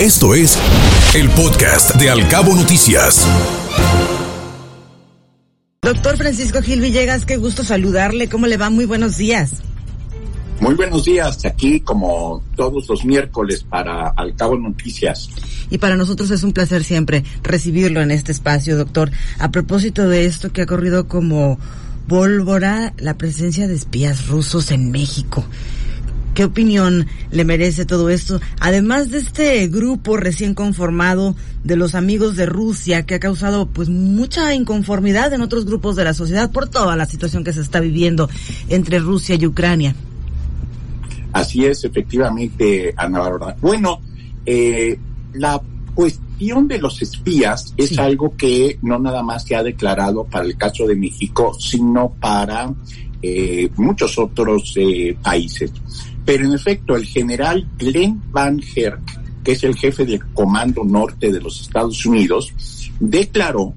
Esto es el podcast de Alcabo Noticias. Doctor Francisco Gil Villegas, qué gusto saludarle. ¿Cómo le va? Muy buenos días. Muy buenos días, aquí como todos los miércoles para Alcabo Noticias. Y para nosotros es un placer siempre recibirlo en este espacio, doctor. A propósito de esto que ha corrido como pólvora, la presencia de espías rusos en México. ¿Qué opinión le merece todo esto? Además de este grupo recién conformado de los amigos de Rusia que ha causado pues mucha inconformidad en otros grupos de la sociedad por toda la situación que se está viviendo entre Rusia y Ucrania. Así es, efectivamente, Ana Bárbara. Bueno, eh, la cuestión de los espías es algo que no nada más se ha declarado para el caso de México, sino para eh, muchos otros eh, países. Pero en efecto, el general Glenn Van Herk, que es el jefe del Comando Norte de los Estados Unidos, declaró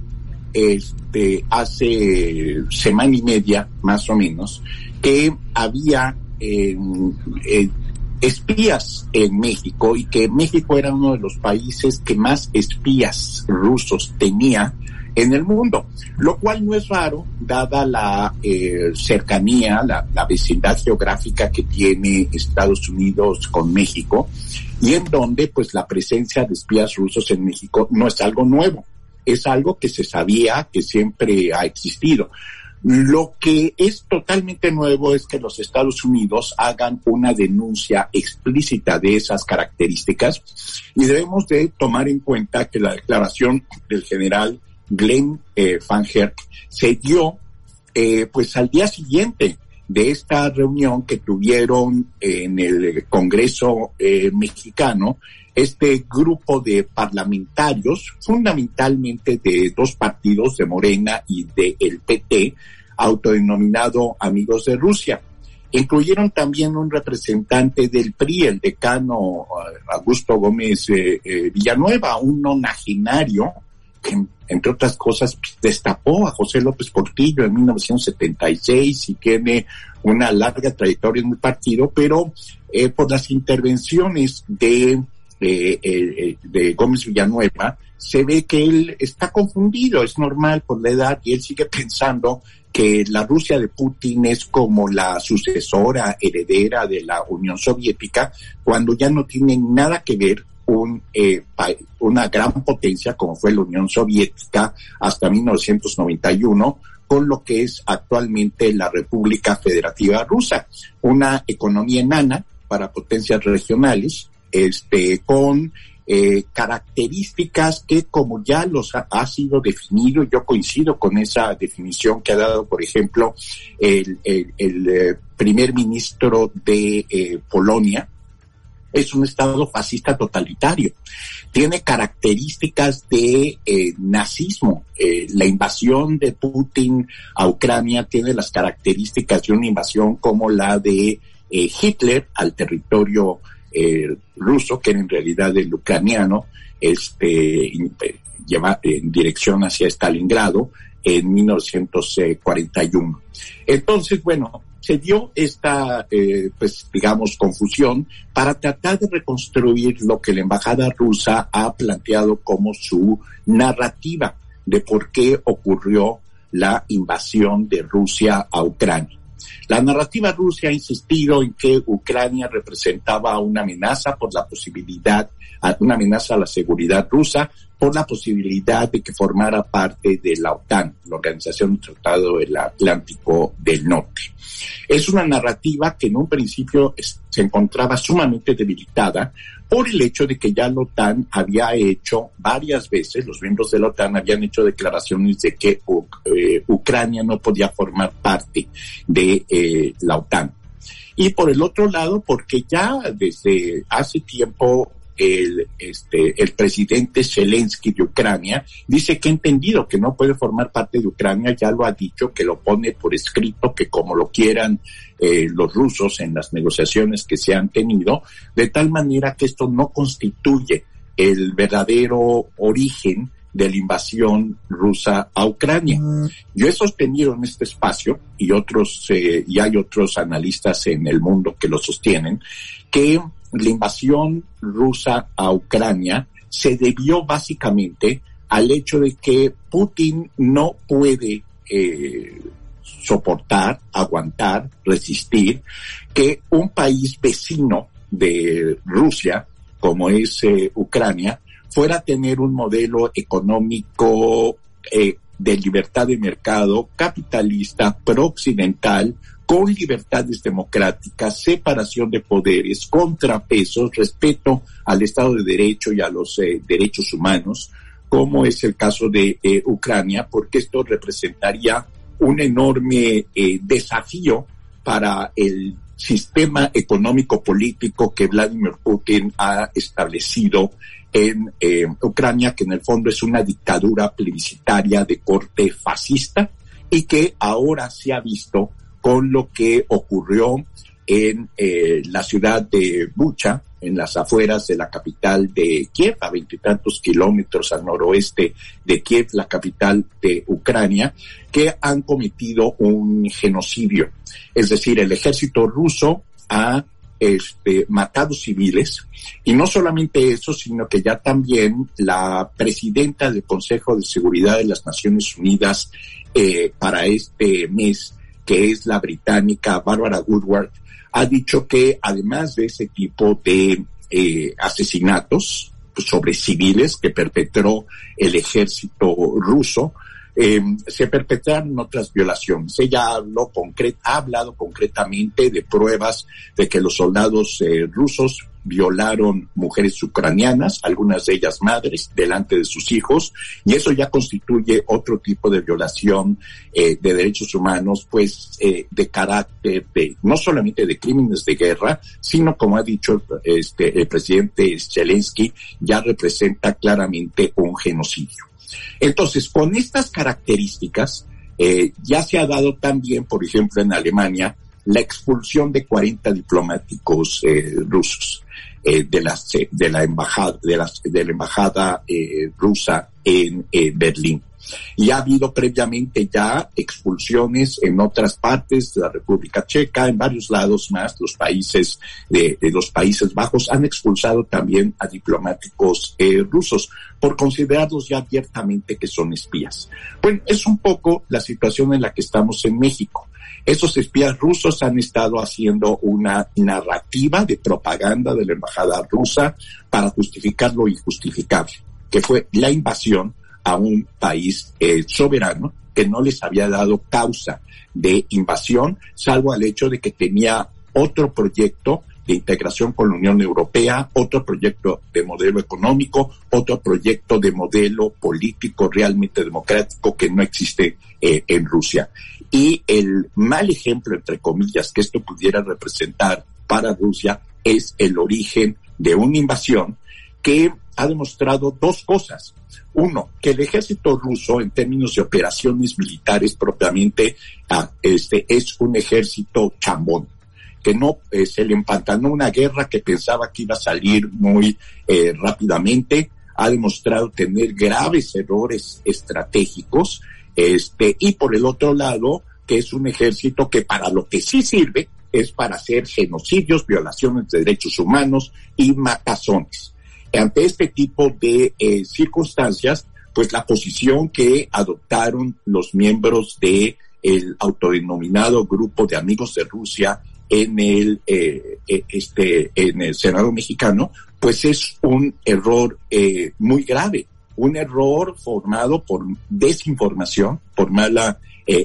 este, hace semana y media, más o menos, que había eh, espías en México y que México era uno de los países que más espías rusos tenía en el mundo, lo cual no es raro dada la eh, cercanía, la, la, vecindad geográfica que tiene Estados Unidos con México y en donde pues la presencia de espías rusos en México no es algo nuevo, es algo que se sabía que siempre ha existido. Lo que es totalmente nuevo es que los Estados Unidos hagan una denuncia explícita de esas características y debemos de tomar en cuenta que la declaración del general Glenn eh, Van Herk se dio eh, pues al día siguiente de esta reunión que tuvieron en el Congreso eh, mexicano este grupo de parlamentarios, fundamentalmente de dos partidos, de Morena y de el PT, autodenominado Amigos de Rusia. Incluyeron también un representante del PRI, el decano Augusto Gómez Villanueva, un nonagenario que entre otras cosas, destapó a José López Portillo en 1976 y tiene una larga trayectoria en el partido, pero eh, por las intervenciones de, eh, eh, de Gómez Villanueva, se ve que él está confundido, es normal por la edad, y él sigue pensando que la Rusia de Putin es como la sucesora heredera de la Unión Soviética, cuando ya no tiene nada que ver un, eh, una gran potencia como fue la Unión Soviética hasta 1991 con lo que es actualmente la República Federativa Rusa, una economía enana para potencias regionales, este, con eh, características que como ya los ha, sido definido, yo coincido con esa definición que ha dado, por ejemplo, el, el, eh, primer ministro de eh, Polonia, es un Estado fascista totalitario. Tiene características de eh, nazismo. Eh, la invasión de Putin a Ucrania tiene las características de una invasión como la de eh, Hitler al territorio ruso, que en realidad el ucraniano, este, lleva en dirección hacia Stalingrado en 1941. Entonces, bueno, se dio esta, eh, pues digamos, confusión para tratar de reconstruir lo que la embajada rusa ha planteado como su narrativa de por qué ocurrió la invasión de Rusia a Ucrania. La narrativa rusa ha insistido en que Ucrania representaba una amenaza por la posibilidad, una amenaza a la seguridad rusa, por la posibilidad de que formara parte de la OTAN, la Organización del Tratado del Atlántico del Norte. Es una narrativa que en un principio se encontraba sumamente debilitada por el hecho de que ya la OTAN había hecho varias veces, los miembros de la OTAN habían hecho declaraciones de que eh, Ucrania no podía formar parte de eh, la OTAN. Y por el otro lado, porque ya desde hace tiempo el, este, el presidente Zelensky de Ucrania dice que ha entendido que no puede formar parte de Ucrania, ya lo ha dicho, que lo pone por escrito, que como lo quieran eh, los rusos en las negociaciones que se han tenido, de tal manera que esto no constituye el verdadero origen de la invasión rusa a Ucrania. Yo he sostenido en este espacio y otros eh, y hay otros analistas en el mundo que lo sostienen que la invasión rusa a Ucrania se debió básicamente al hecho de que Putin no puede eh, soportar, aguantar, resistir que un país vecino de Rusia, como es eh, Ucrania, fuera a tener un modelo económico eh, de libertad de mercado, capitalista, pro-occidental, con libertades democráticas, separación de poderes, contrapesos, respeto al Estado de Derecho y a los eh, derechos humanos, como es el caso de eh, Ucrania, porque esto representaría un enorme eh, desafío para el sistema económico político que Vladimir Putin ha establecido en Ucrania, que en el fondo es una dictadura plebiscitaria de corte fascista y que ahora se ha visto con lo que ocurrió en eh, la ciudad de Bucha, en las afueras de la capital de Kiev, a veintitantos kilómetros al noroeste de Kiev, la capital de Ucrania, que han cometido un genocidio. Es decir, el ejército ruso ha este, matado civiles y no solamente eso, sino que ya también la presidenta del Consejo de Seguridad de las Naciones Unidas eh, para este mes que es la británica Barbara Woodward, ha dicho que además de ese tipo de eh, asesinatos sobre civiles que perpetró el ejército ruso, eh, se perpetraron otras violaciones. Ella habló ha hablado concretamente de pruebas de que los soldados eh, rusos violaron mujeres ucranianas, algunas de ellas madres, delante de sus hijos, y eso ya constituye otro tipo de violación eh, de derechos humanos, pues eh, de carácter de no solamente de crímenes de guerra, sino como ha dicho este el presidente Zelensky, ya representa claramente un genocidio. Entonces, con estas características, eh, ya se ha dado también, por ejemplo, en Alemania, la expulsión de 40 diplomáticos eh, rusos eh, de, la, de la embajada, de de la embajada eh, rusa en Berlín. Y ha habido previamente ya expulsiones en otras partes de la República Checa, en varios lados más, los países de, los Países Bajos han expulsado también a diplomáticos eh, rusos por considerarlos ya abiertamente que son espías. Bueno, es un poco la situación en la que estamos en México. Esos espías rusos han estado haciendo una narrativa de propaganda de la embajada rusa para justificar lo injustificable, que fue la invasión a un país eh, soberano que no les había dado causa de invasión, salvo al hecho de que tenía otro proyecto de integración con la Unión Europea, otro proyecto de modelo económico, otro proyecto de modelo político realmente democrático que no existe eh, en Rusia. Y el mal ejemplo, entre comillas, que esto pudiera representar para Rusia es el origen de una invasión que ha demostrado dos cosas. Uno, que el ejército ruso, en términos de operaciones militares propiamente, ah, este, es un ejército chambón, que no eh, se le empantanó una guerra que pensaba que iba a salir muy eh, rápidamente, ha demostrado tener graves errores estratégicos, este, y por el otro lado, que es un ejército que para lo que sí sirve es para hacer genocidios, violaciones de derechos humanos y matazones. Ante este tipo de eh, circunstancias, pues la posición que adoptaron los miembros de el autodenominado grupo de amigos de Rusia en el eh, eh, este en el Senado mexicano, pues es un error muy grave, un error formado por desinformación, por mala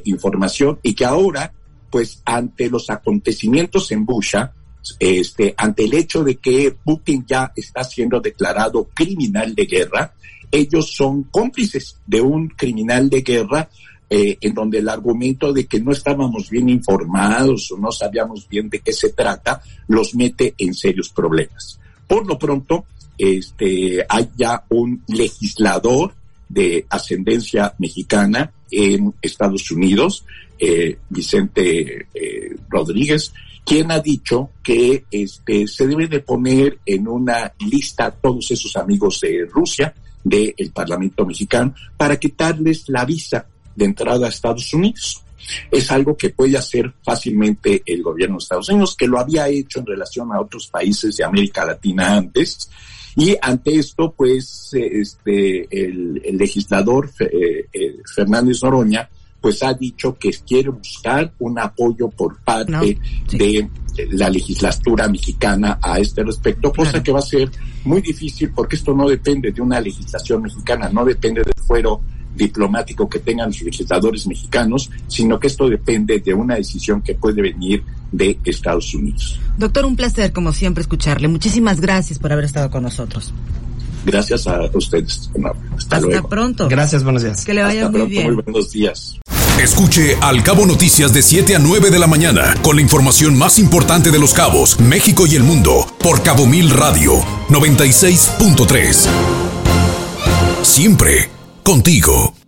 información y que ahora, pues ante los acontecimientos en Busha, este, ante el hecho de que Putin ya está siendo declarado criminal de guerra, ellos son cómplices de un criminal de guerra eh, en donde el argumento de que no estábamos bien informados o no sabíamos bien de qué se trata, los mete en serios problemas. Por lo pronto, este, hay ya un legislador de ascendencia mexicana en Estados Unidos, eh, Vicente eh, Rodríguez, quien ha dicho que este, se debe de poner en una lista todos esos amigos de Rusia, del Parlamento mexicano, para quitarles la visa de entrada a Estados Unidos. Es algo que puede hacer fácilmente el gobierno de Estados Unidos, que lo había hecho en relación a otros países de América Latina antes. Y ante esto, pues, este, el, legislador eh, eh, Fernández Noroña, pues ha dicho que quiere buscar un apoyo por parte de la legislatura mexicana a este respecto, cosa que va a ser muy difícil porque esto no depende de una legislación mexicana, no depende del fuero diplomático que tengan los legisladores mexicanos, sino que esto depende de una decisión que puede venir de Estados Unidos. Doctor, un placer como siempre escucharle. Muchísimas gracias por haber estado con nosotros. Gracias a ustedes. hasta, hasta pronto. Gracias, buenos días. Que le vaya muy bien. Muy buenos días. Escuche Al Cabo Noticias de 7 a 9 de la mañana con la información más importante de los cabos, México y el mundo por Cabo Mil Radio 96.3. Siempre contigo.